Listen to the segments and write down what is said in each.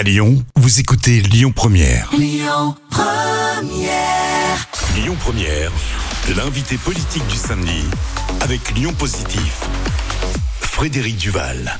À Lyon, vous écoutez Lyon Première. Lyon Première. Lyon Première, l'invité politique du samedi avec Lyon Positif. Frédéric Duval.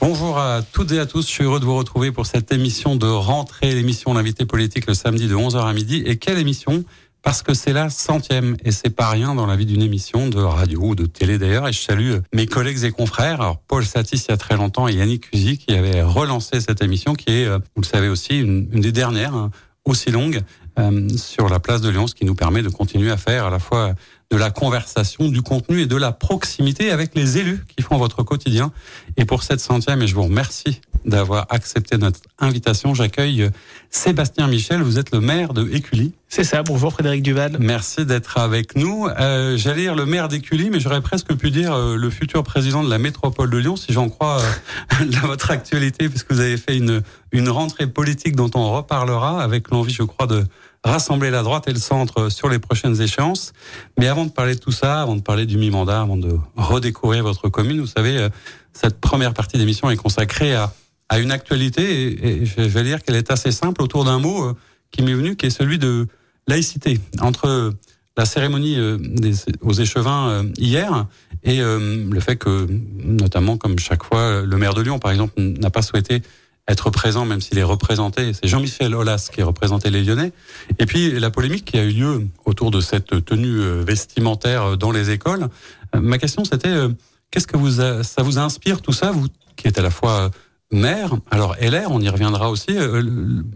Bonjour à toutes et à tous, je suis heureux de vous retrouver pour cette émission de rentrée, l'émission L'invité politique le samedi de 11h à midi. Et quelle émission parce que c'est la centième et c'est pas rien dans la vie d'une émission de radio ou de télé d'ailleurs. Et je salue mes collègues et confrères. Alors Paul Satis il y a très longtemps et Yannick Cusy qui avait relancé cette émission qui est, euh, vous le savez aussi, une, des dernières hein, aussi longues euh, sur la place de Lyon, ce qui nous permet de continuer à faire à la fois de la conversation, du contenu et de la proximité avec les élus qui font votre quotidien. Et pour cette centième, et je vous remercie d'avoir accepté notre invitation, j'accueille Sébastien Michel. Vous êtes le maire de Écully. C'est ça. Bonjour Frédéric Duval. Merci d'être avec nous. Euh, J'allais dire le maire d'Écully, mais j'aurais presque pu dire euh, le futur président de la métropole de Lyon, si j'en crois euh, votre actualité, puisque vous avez fait une, une rentrée politique dont on reparlera avec l'envie, je crois, de rassembler la droite et le centre sur les prochaines échéances. Mais avant de parler de tout ça, avant de parler du mi-mandat, avant de redécouvrir votre commune, vous savez, euh, cette première partie d'émission est consacrée à, à une actualité et, je vais dire qu'elle est assez simple autour d'un mot euh, qui m'est venu, qui est celui de laïcité. Entre la cérémonie euh, aux échevins hier et le fait que, notamment comme chaque fois, le maire de Lyon, par exemple, n'a pas souhaité être présent, même s'il est représenté. C'est Jean-Michel Aulas qui représentait les Lyonnais. Et puis la polémique qui a eu lieu autour de cette tenue euh, vestimentaire euh, dans les écoles. Euh, ma question c'était qu'est-ce que vous ça vous inspire tout ça, vous qui êtes à la fois maire, alors LR, on y reviendra aussi,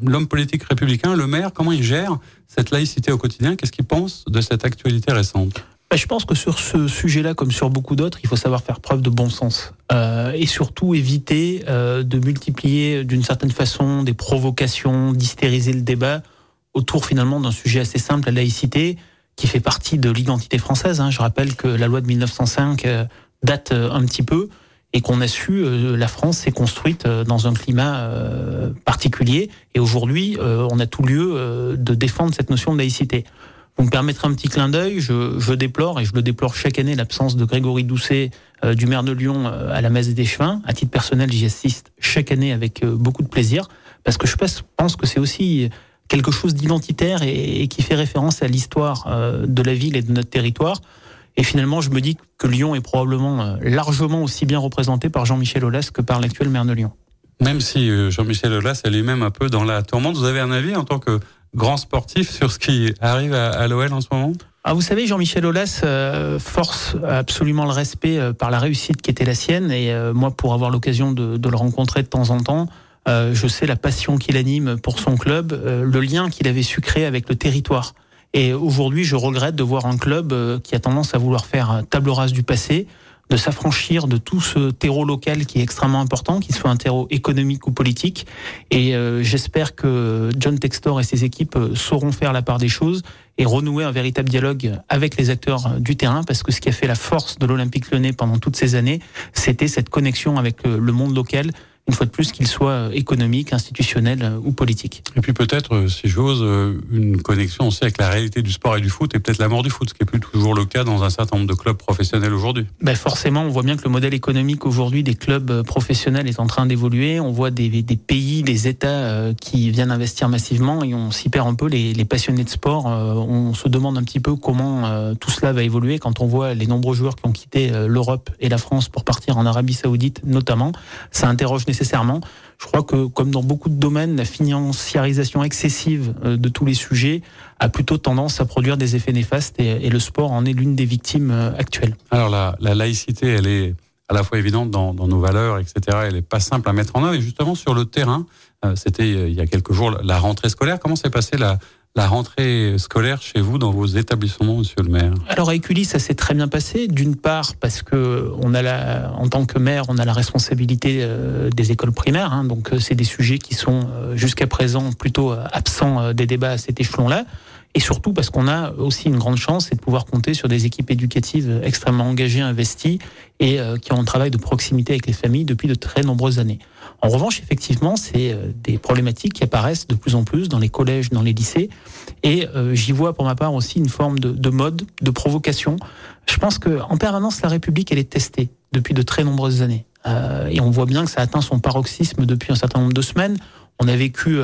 l'homme politique républicain, le maire, comment il gère cette laïcité au quotidien? Qu'est-ce qu'il pense de cette actualité récente? Je pense que sur ce sujet-là, comme sur beaucoup d'autres, il faut savoir faire preuve de bon sens euh, et surtout éviter euh, de multiplier d'une certaine façon des provocations, d'hystériser le débat autour finalement d'un sujet assez simple, la laïcité, qui fait partie de l'identité française. Hein. Je rappelle que la loi de 1905 euh, date euh, un petit peu et qu'on a su, euh, la France s'est construite dans un climat particulier et aujourd'hui, on a tout lieu de défendre cette notion de laïcité. Vous me permettrez un petit clin d'œil, je, déplore, et je le déplore chaque année, l'absence de Grégory Doucet, euh, du maire de Lyon, euh, à la messe des chemins. À titre personnel, j'y assiste chaque année avec euh, beaucoup de plaisir, parce que je pense que c'est aussi quelque chose d'identitaire et, qui fait référence à l'histoire de la ville et de notre territoire. Et finalement, je me dis que Lyon est probablement largement aussi bien représenté par Jean-Michel Aulas que par l'actuel maire de Lyon. Même si Jean-Michel Aulas est lui-même un peu dans la tourmente, vous avez un avis en tant que grand sportif sur ce qui arrive à, l'OL en ce moment ah, vous savez, Jean-Michel Aulas euh, force absolument le respect euh, par la réussite qui était la sienne. Et euh, moi, pour avoir l'occasion de, de, le rencontrer de temps en temps, je sais la passion qu'il anime pour son club, le lien qu'il avait su créer avec le territoire. Et aujourd'hui, je regrette de voir un club qui a tendance à vouloir faire table rase du passé, de s'affranchir de tout ce terreau local qui est extrêmement important, qu'il soit un terreau économique ou politique. Et euh, j'espère que John Textor et ses équipes euh, sauront faire la part des choses et renouer un véritable dialogue avec les acteurs euh, du terrain, parce que ce qui a fait la force de l'Olympique lyonnais pendant toutes ces années, c'était cette connexion avec le monde local une fois de plus, qu'il soit économique, institutionnel euh, ou politique. Et puis peut-être, euh, si j'ose, euh, une connexion aussi avec la réalité du sport et du foot, et peut-être la mort du foot, ce qui est plus toujours le cas dans un certain nombre de clubs professionnels aujourd'hui. Ben forcément, on voit bien que le modèle économique aujourd'hui des clubs professionnels est en train d'évoluer. On voit des, des, pays, des États qui viennent investir massivement et on s'y perd un peu. Les, les, passionnés de sport, on se demande un petit peu comment tout cela va évoluer quand on voit les nombreux joueurs qui ont quitté l'Europe et la France pour partir en Arabie Saoudite notamment. Ça interroge nécessairement. Je crois que, comme dans beaucoup de domaines, la financiarisation excessive euh, de tous les sujets a plutôt tendance à produire des effets néfastes et, le sport en est l'une des victimes euh, actuelles. Alors la, laïcité, elle est à la fois évidente dans, nos valeurs, etc. Elle n'est pas simple à mettre en œuvre. Et justement, sur le terrain, euh, c'était il y a quelques jours la rentrée scolaire. Comment s'est passée la, la rentrée scolaire chez vous dans vos établissements, Monsieur le Maire Alors à Écully, ça s'est très bien passé. D'une part parce que tant que maire, on a la responsabilité euh, des écoles primaires. Hein, donc euh, c'est des sujets qui sont euh, jusqu'à présent plutôt absents des débats à cet échelon-là. Et surtout parce qu'on a aussi une grande chance, c'est de pouvoir compter sur des équipes éducatives extrêmement engagées, investies et qui ont un travail de proximité avec les familles depuis de très nombreuses années. En revanche, effectivement, c'est euh, des problématiques qui apparaissent de plus en plus dans les collèges, dans les lycées. Et euh, j'y vois pour ma part aussi une forme de, mode, de provocation. Je pense qu'en permanence, la République, elle est testée depuis de très nombreuses années. Euh, et on voit bien que ça atteint son paroxysme depuis un certain nombre de semaines. On a vécu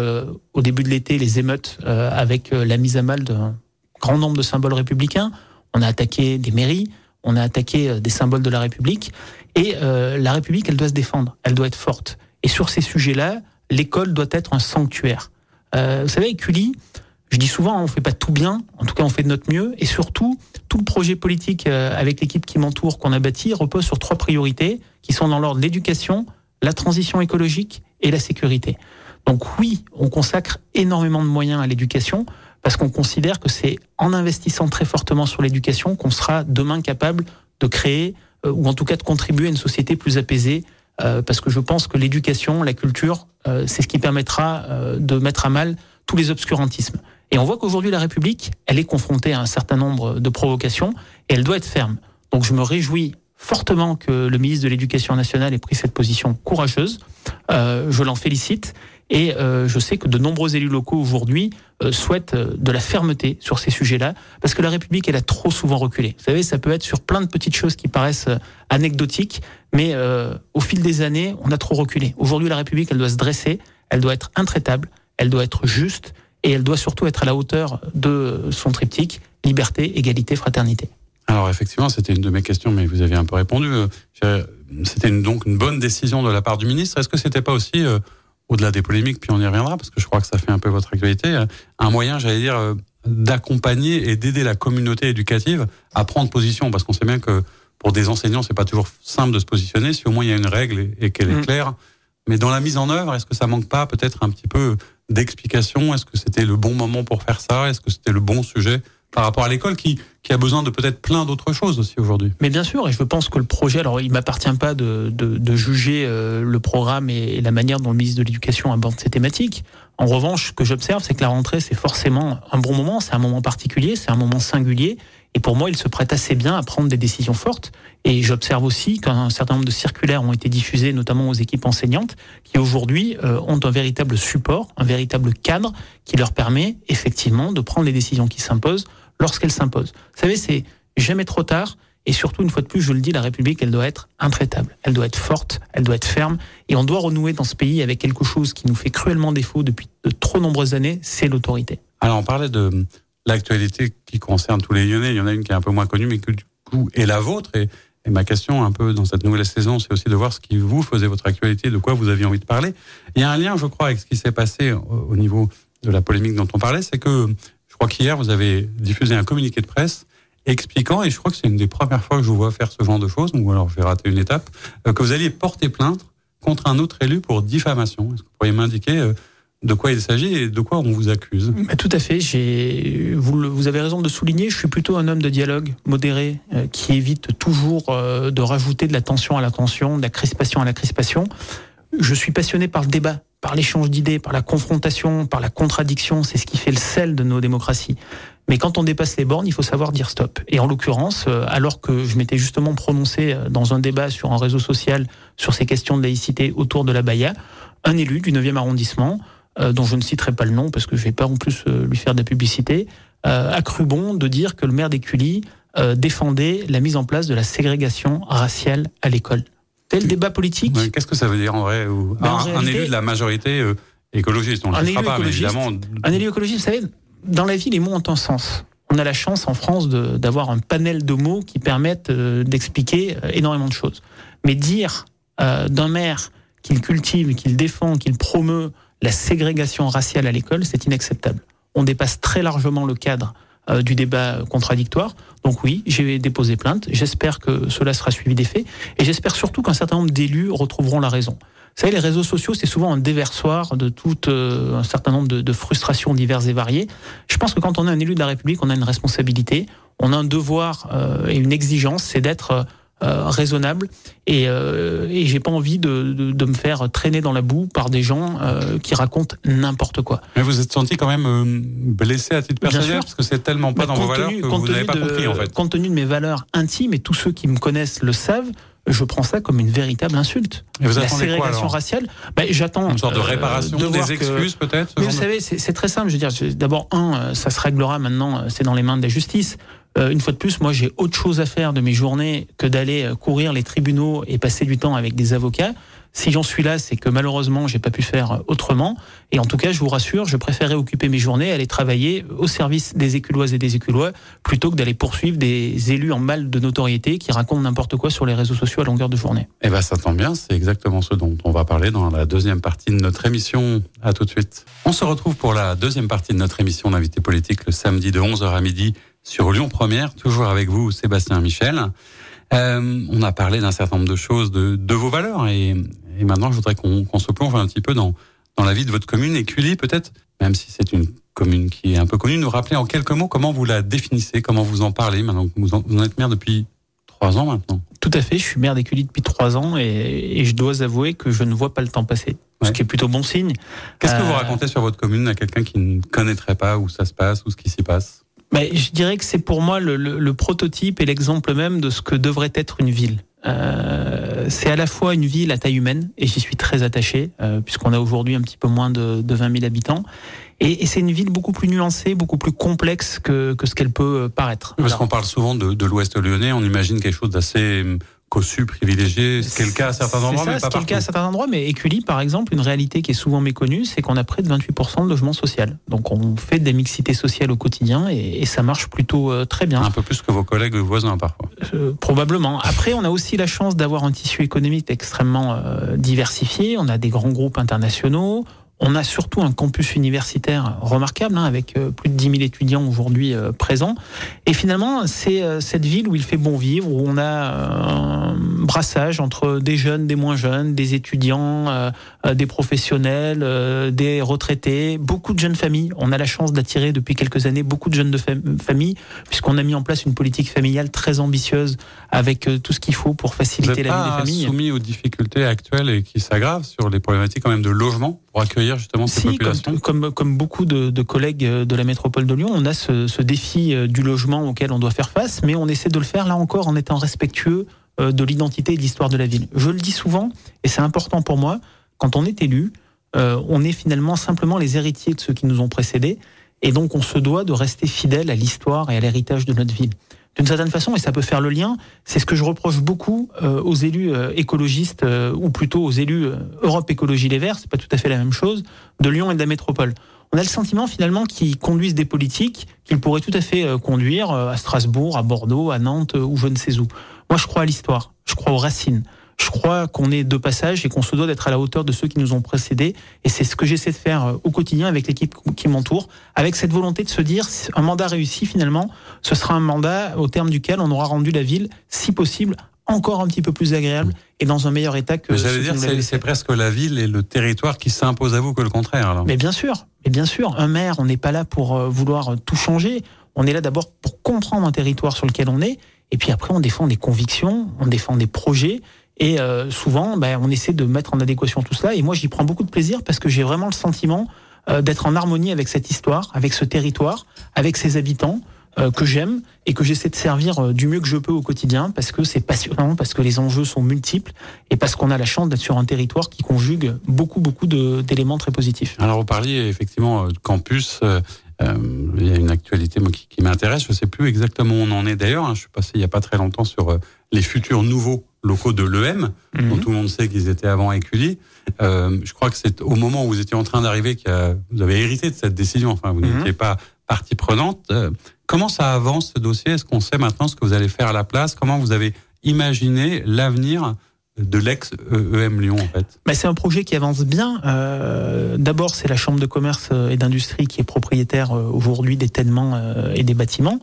au début de l'été les émeutes avec la mise à mal d'un grand nombre de symboles républicains. On a attaqué des mairies, on a attaqué des symboles de la République. Et la République, elle doit se défendre, elle doit être forte. Et sur ces sujets-là, l'école doit être un sanctuaire. vous savez, avec je dis souvent, on fait pas tout bien, en tout cas on fait de notre mieux, et surtout, tout le projet politique euh, avec l'équipe qui m'entoure, qu'on a bâti, repose sur trois priorités, qui sont dans l'ordre l'éducation, la transition écologique et la sécurité. Donc oui, on consacre énormément de moyens à l'éducation, parce qu'on considère que c'est en investissant très fortement sur l'éducation qu'on sera demain capable de créer, euh, ou en tout cas de contribuer à une société plus apaisée, euh, parce que je pense que l'éducation, la culture, c'est ce qui permettra de mettre à mal tous les obscurantismes. Et on voit qu'aujourd'hui, la République, elle est confrontée à un certain nombre de provocations et elle doit être ferme. Donc je me réjouis fortement que le ministre de l'Éducation nationale ait pris cette position courageuse. Euh, je l'en félicite. Et euh, je sais que de nombreux élus locaux aujourd'hui euh, souhaitent euh, de la fermeté sur ces sujets-là, parce que la République, elle a trop souvent reculé. Vous savez, ça peut être sur plein de petites choses qui paraissent anecdotiques, mais au fil des années, on a trop reculé. Aujourd'hui, la République, elle doit se dresser, elle doit être intraitable, elle doit être juste, et elle doit surtout être à la hauteur de son triptyque liberté, égalité, fraternité. Alors effectivement, c'était une de mes questions, mais vous avez un peu répondu. C'était donc une bonne décision de la part du ministre. Est-ce que c'était pas aussi, au-delà des polémiques, puis on y reviendra, parce que je crois que ça fait un peu votre actualité, euh, un moyen, j'allais dire, d'accompagner et d'aider la communauté éducative à prendre position, parce qu'on sait bien que pour des enseignants, c'est pas toujours simple de se positionner. Si au moins il y a une règle et, qu'elle est mm. claire, mais dans la mise en œuvre, est-ce que ça manque pas peut-être un petit peu d'explication? Est-ce que c'était le bon moment pour faire ça? Est-ce que c'était le bon sujet par rapport à l'école qui, qui a besoin de peut-être plein d'autres choses aussi aujourd'hui. Mais bien sûr, et je pense que le projet, alors il m'appartient pas de, de, de juger euh, le programme et, la manière dont le ministre de l'Éducation aborde ces thématiques. En revanche, ce que j'observe, c'est que la rentrée, c'est forcément un bon moment, c'est un moment particulier, c'est un moment singulier, et pour moi, il se prête assez bien à prendre des décisions fortes. Et j'observe aussi qu'un certain nombre de circulaires ont été diffusés, notamment aux équipes enseignantes, qui aujourd'hui euh, ont un véritable support, un véritable cadre qui leur permet effectivement de prendre les décisions qui s'imposent lorsqu'elles s'imposent. Vous savez, c'est jamais trop tard. Et surtout, une fois de plus, je le dis, la République, elle doit être intraitable, elle doit être forte, elle doit être ferme, et on doit renouer dans ce pays avec quelque chose qui nous fait cruellement défaut depuis de trop nombreuses années, c'est l'autorité. Alors, on parlait de l'actualité qui concerne tous les Lyonnais. Il y en a une qui est un peu moins connue, mais que du coup est la vôtre. Et, ma question, un peu dans cette nouvelle saison, c'est aussi de voir ce qui vous faisait votre actualité, de quoi vous aviez envie de parler. Il y a un lien, je crois, avec ce qui s'est passé au niveau de la polémique dont on parlait, c'est que crois qu'hier vous avez diffusé un communiqué de presse expliquant, et je crois que c'est une des premières fois que je vous vois faire ce genre de choses, ou alors je vais rater une étape, euh, que vous alliez porter plainte contre un autre élu pour diffamation. Est-ce que vous pourriez m'indiquer euh, de quoi il s'agit et de quoi on vous accuse? Tout à fait. J'ai, vous, avez raison de souligner, je suis plutôt un homme de dialogue modéré euh, qui évite toujours de rajouter de la tension à la tension, de la crispation à la crispation. Je suis passionné par le débat, par l'échange d'idées, par la confrontation, par la contradiction. C'est ce qui fait le sel de nos démocraties. Mais quand on dépasse les bornes, il faut savoir dire stop. Et en l'occurrence, euh, alors que je m'étais justement prononcé dans un débat sur un réseau social sur ces questions de laïcité autour de la Baïa, un élu du 9e arrondissement euh, dont je ne citerai pas le nom parce que je vais pas en plus euh, lui faire de la publicité, euh, a cru bon de dire que le maire d'Écully défendait la mise en place de la ségrégation raciale à l'école. Tel débat politique. Qu'est-ce que ça veut dire en vrai ben, un, élu de la majorité écologiste, on ne le pas, mais évidemment. Un élu écologiste, vous savez, dans la vie, les mots ont un sens. On a la chance en France d'avoir un panel de mots qui permettent d'expliquer énormément de choses. Mais dire d'un maire qu'il cultive, qu'il défend, qu'il promeut la ségrégation raciale à l'école, c'est inacceptable. On dépasse très largement le cadre euh, du débat contradictoire. Donc oui, j'ai déposé plainte. J'espère que cela sera suivi des faits. Et j'espère surtout qu'un certain nombre d'élus retrouveront la raison. Vous savez, les réseaux sociaux, c'est souvent un déversoir de tout euh, un certain nombre de, frustrations diverses et variées. Je pense que quand on est un élu de la République, on a une responsabilité, on a un devoir euh, et une exigence, c'est d'être euh, raisonnable et, euh, et j'ai pas envie de, de, de, me faire traîner dans la boue par des gens euh, qui racontent n'importe quoi. Mais vous êtes senti quand même euh, blessé à titre personnel parce que c'est tellement pas dans vos valeurs que vous n'avez pas compris en fait. Compte tenu de mes valeurs intimes et tous ceux qui me connaissent le savent, je prends ça comme une véritable insulte. Et vous la ségrégation raciale, ben, j'attends une sorte de réparation, des excuses peut-être. Mais vous savez, c'est très simple. Je veux dire, d'abord un, ça se réglera maintenant. C'est dans les mains de la justice. Euh, une fois de plus, moi j'ai autre chose à faire de mes journées que d'aller euh, courir les tribunaux et passer du temps avec des avocats. Si j'en suis là, c'est que malheureusement, j'ai pas pu faire autrement. Et en tout cas, je vous rassure, je préférais occuper mes journées, aller travailler au service des éculoises et des éculois, plutôt que d'aller poursuivre des élus en mal de notoriété qui racontent n'importe quoi sur les réseaux sociaux à longueur de journée. Eh ben, ça tombe bien. C'est exactement ce dont on va parler dans la deuxième partie de notre émission. À tout de suite. On se retrouve pour la deuxième partie de notre émission d'invité politique le samedi de 11h à midi sur Lyon Première, toujours avec vous, Sébastien Michel. Euh, on a parlé d'un certain nombre de choses, de, de vos valeurs, et, et, maintenant je voudrais qu'on se plonge un petit peu dans, dans la vie de votre commune. Et Cully, peut-être, même si c'est une commune qui est un peu connue, nous rappeler en quelques mots comment vous la définissez, comment vous en parlez maintenant que vous, en, vous en êtes maire depuis trois ans maintenant. Tout à fait, je suis maire d'Écully depuis trois ans et, et, je dois avouer que je ne vois pas le temps passer, ouais. ce qui est plutôt bon signe. Qu'est-ce que vous racontez sur votre commune à quelqu'un qui ne connaîtrait pas où ça se passe, ou ce qui s'y passe? Ben, je dirais que c'est pour moi le, le, le prototype et l'exemple même de ce que devrait être une ville. Euh, c'est à la fois une ville à taille humaine, et j'y suis très attaché, euh, puisqu'on a aujourd'hui un petit peu moins de, de 20 000 habitants. Et, et c'est une ville beaucoup plus nuancée, beaucoup plus complexe que, que ce qu'elle peut paraître. Parce qu'on parle souvent de, de l'Ouest lyonnais, on imagine quelque chose d'assez cossu, privilégié, ce qui est le cas à certains endroits, ça, mais pas est le cas à certains endroits. Mais Écully, par exemple, une réalité qui est souvent méconnue, c'est qu'on a près de 28% de logement social. Donc on fait des mixités sociales au quotidien et, et ça marche plutôt euh, très bien. Un peu plus que vos collègues voisins parfois. Euh, probablement. Après, on a aussi la chance d'avoir un tissu économique extrêmement euh, diversifié. On a des grands groupes internationaux. On a surtout un campus universitaire remarquable, hein, avec plus de 10 000 étudiants aujourd'hui euh, présents. Et finalement, c'est euh, cette ville où il fait bon vivre, où on a un brassage entre des jeunes, des moins jeunes, des étudiants, euh, des professionnels, euh, des retraités, beaucoup de jeunes familles. On a la chance d'attirer depuis quelques années beaucoup de jeunes de fam familles, puisqu'on a mis en place une politique familiale très ambitieuse avec tout ce qu'il faut pour faciliter la vie des familles. soumis aux difficultés actuelles et qui s'aggravent sur les problématiques quand même de logement pour accueillir justement ces si, populations comme, comme, comme, beaucoup de, de, collègues de la métropole de Lyon, on a ce, ce, défi du logement auquel on doit faire face, mais on essaie de le faire là encore en étant respectueux de l'identité et de l'histoire de la ville. Je le dis souvent, et c'est important pour moi, quand on est élu, euh, on est finalement simplement les héritiers de ceux qui nous ont précédés, et donc on se doit de rester fidèle à l'histoire et à l'héritage de notre ville d'une certaine façon, et ça peut faire le lien, c'est ce que je reproche beaucoup euh, aux élus euh, écologistes, euh, ou plutôt aux élus Europe Écologie Les Verts, c'est pas tout à fait la même chose, de Lyon et de la métropole. On a le sentiment finalement qu'ils conduisent des politiques qu'ils pourraient tout à fait conduire à Strasbourg, à Bordeaux, à Nantes ou je ne sais où. Moi, je crois à l'histoire, je crois aux racines. Je crois qu'on est de passage et qu'on se doit d'être à la hauteur de ceux qui nous ont précédés. Et c'est ce que j'essaie de faire au quotidien avec l'équipe qui m'entoure, avec cette volonté de se dire, un mandat réussi finalement, ce sera un mandat au terme duquel on aura rendu la ville, si possible, encore un petit peu plus agréable et dans un meilleur état que. J'allais dire, c'est presque la ville et le territoire qui s'impose à vous que le contraire. Alors. Mais bien sûr, mais bien sûr, un maire, on n'est pas là pour vouloir tout changer. On est là d'abord pour comprendre un territoire sur lequel on est, et puis après on défend des convictions, on défend des projets. Et euh, souvent, ben, on essaie de mettre en adéquation tout cela. Et moi, j'y prends beaucoup de plaisir parce que j'ai vraiment le sentiment euh, d'être en harmonie avec cette histoire, avec ce territoire, avec ses habitants euh, que j'aime et que j'essaie de servir du mieux que je peux au quotidien parce que c'est passionnant, parce que les enjeux sont multiples et parce qu'on a la chance d'être sur un territoire qui conjugue beaucoup, beaucoup d'éléments très positifs. Alors, vous parliez effectivement de campus. Euh, il y a une actualité moi, qui, qui m'intéresse. Je ne sais plus exactement où on en est d'ailleurs. Hein. Je suis passé il n'y a pas très longtemps sur euh, les futurs nouveaux locaux de l'EM, mmh. dont tout le monde sait qu'ils étaient avant Écully. Euh, je crois que c'est au moment où vous étiez en train d'arriver que vous avez hérité de cette décision. Enfin, vous mmh. n'étiez pas partie prenante. Euh, comment ça avance ce dossier? Est-ce qu'on sait maintenant ce que vous allez faire à la place? Comment vous avez imaginé l'avenir de l'ex-EM Lyon en fait C'est un projet qui avance bien. Euh, D'abord, c'est la Chambre de commerce et d'industrie qui est propriétaire euh, aujourd'hui des ténements euh, et des bâtiments.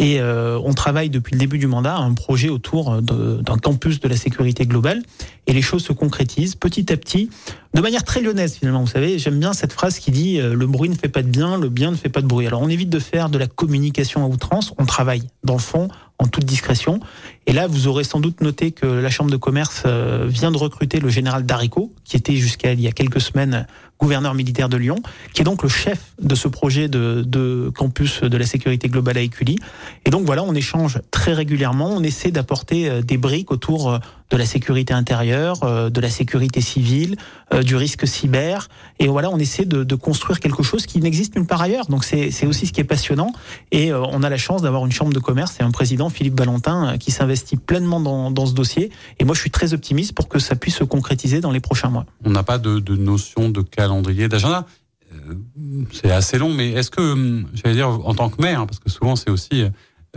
Et euh, on travaille depuis le début du mandat à un projet autour d'un campus de la sécurité globale. Et les choses se concrétisent petit à petit, de manière très lyonnaise finalement. Vous savez, j'aime bien cette phrase qui dit euh, le bruit ne fait pas de bien, le bien ne fait pas de bruit. Alors on évite de faire de la communication à outrance. On travaille dans le fond, en toute discrétion. Et là, vous aurez sans doute noté que la Chambre de commerce euh, vient de recruter le général Darico, qui était jusqu'à il y a quelques semaines gouverneur militaire de Lyon, qui est donc le chef de ce projet de, campus de la sécurité globale à Écully. Et donc voilà, on échange très régulièrement, on essaie d'apporter des briques autour de la sécurité intérieure, de la sécurité civile, du risque cyber. Et voilà, on essaie de, de construire quelque chose qui n'existe nulle part ailleurs. Donc c'est aussi ce qui est passionnant. Et on a la chance d'avoir une chambre de commerce et un président Philippe Valentin, qui s'investit pleinement dans, ce dossier. Et moi, je suis très optimiste pour que ça puisse se concrétiser dans les prochains mois. On n'a pas de, de, notion de calendrier, d'agenda. C'est assez long, mais est-ce que, j'allais dire, en tant que maire, parce que souvent c'est aussi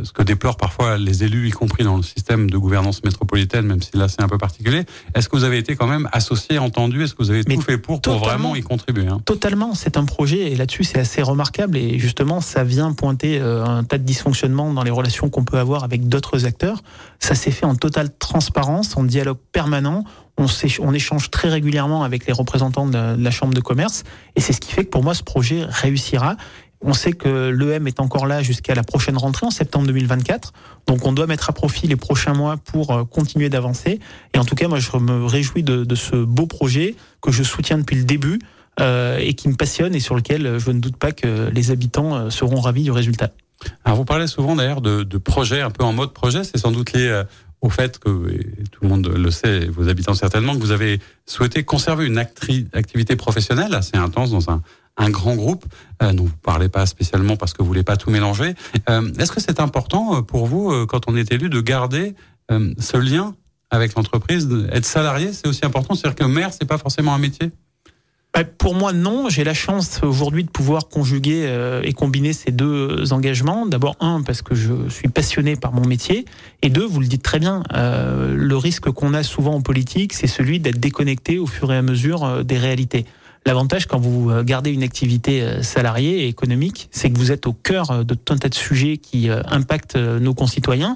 ce que déplorent parfois les élus, y compris dans le système de gouvernance métropolitaine, même si là c'est un peu particulier. Est-ce que vous avez été quand même associé, entendu? Est-ce que vous avez tout fait pour, pour vraiment y contribuer hein? Totalement, c'est un projet et là-dessus c'est assez remarquable. Et justement ça vient pointer euh, un tas de dysfonctionnements dans les relations qu'on peut avoir avec d'autres acteurs. Ça s'est fait en totale transparence, en dialogue permanent. On, on, échange très régulièrement avec les représentants de la, de la Chambre de commerce. Et c'est ce qui fait que pour moi ce projet réussira on sait que l'EM est encore là jusqu'à la prochaine rentrée en septembre 2024. Donc on doit mettre à profit les prochains mois pour euh, continuer d'avancer. Et en tout cas, moi, je me réjouis de, ce beau projet que je soutiens depuis le début euh, et qui me passionne et sur lequel je ne doute pas que les habitants euh, seront ravis du résultat. Alors vous parlez souvent d'ailleurs de, de projets un peu en mode projet. C'est sans doute lié au fait que, tout le monde le sait, vos habitants certainement, que vous avez souhaité conserver une activité professionnelle assez intense dans un, un grand groupe euh, dont vous parlez pas spécialement parce que vous voulez pas tout mélanger. Euh, Est-ce que c'est important euh, pour vous, euh, quand on est élu, de garder euh, ce lien avec l'entreprise Être salarié, c'est aussi important? C'est-à-dire que maire, c'est pas forcément un métier? Bah, pour moi, non. J'ai la chance aujourd'hui de pouvoir conjuguer et combiner ces deux engagements. D'abord, un, parce que je suis passionné par mon métier. Et deux, vous le dites très bien, euh, le risque qu'on a souvent en politique, c'est celui d'être déconnecté au fur et à mesure des réalités. L'avantage quand vous euh, gardez une activité euh, salariée et économique, c'est que vous êtes au cœur euh, de tout un tas de sujets qui impactent nos concitoyens.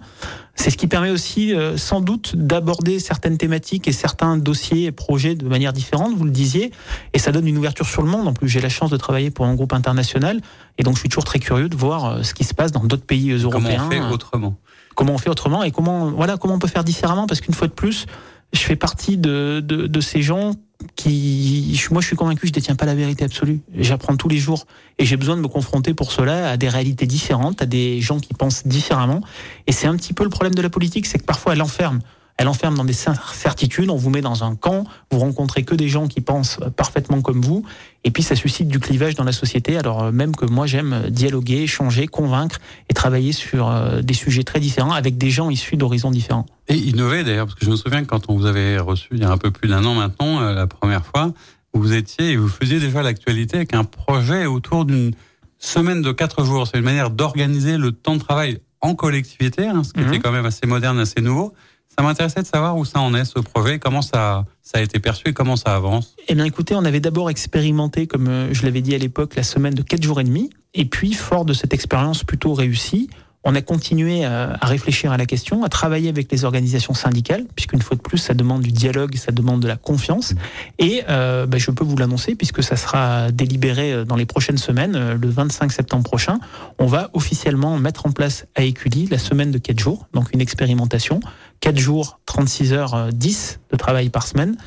C'est ce qui permet aussi sans doute d'aborder certaines thématiques et certains dossiers et projets de manière différente, vous le disiez, et ça donne une ouverture sur le monde. En plus, j'ai la chance de travailler pour un groupe international, et donc je suis toujours très curieux de voir ce qui se passe dans d'autres pays européens. Comment on fait autrement? Comment on fait autrement et comment voilà comment on peut faire différemment parce qu'une fois de plus, je fais partie de, de, de ces gens qui, moi, je suis convaincu que je détiens pas la vérité absolue. J'apprends tous les jours et j'ai besoin de me confronter pour cela à des réalités différentes, à des gens qui pensent différemment. Et c'est un petit peu le problème de la politique, c'est que parfois elle enferme elle enferme dans des certitudes, on vous met dans un camp, vous rencontrez que des gens qui pensent parfaitement comme vous, et puis ça suscite du clivage dans la société, alors euh, même que moi j'aime dialoguer, échanger, convaincre et travailler sur euh, des sujets très différents avec des gens issus d'horizons différents. Et innover d'ailleurs, parce que je me souviens que quand on vous avait reçu il y a un peu plus d'un an maintenant, euh, la première fois, vous étiez et vous faisiez déjà l'actualité avec un projet autour d'une semaine de quatre jours. C'est une manière d'organiser le temps de travail en collectivité, hein, ce qui mhm. était quand même assez moderne, assez nouveau. Ça m'intéressait de savoir où ça en est ce projet, comment ça, ça a été perçu et comment ça avance. Eh bien écoutez, on avait d'abord expérimenté, comme euh, je l'avais dit à l'époque, la semaine de 4 jours et demi. Et puis, fort de cette expérience plutôt réussie, on a continué à, réfléchir à la question, à travailler avec les organisations syndicales, puisqu'une fois de plus, ça demande du dialogue, ça demande de la confiance. Et euh, bah, je peux vous l'annoncer, puisque ça sera délibéré euh, dans les prochaines semaines, euh, le 25 septembre prochain, on va officiellement mettre en place à Écully la semaine de 4 jours, donc une expérimentation, 4 jours, 36 heures, 10 de travail par semaine,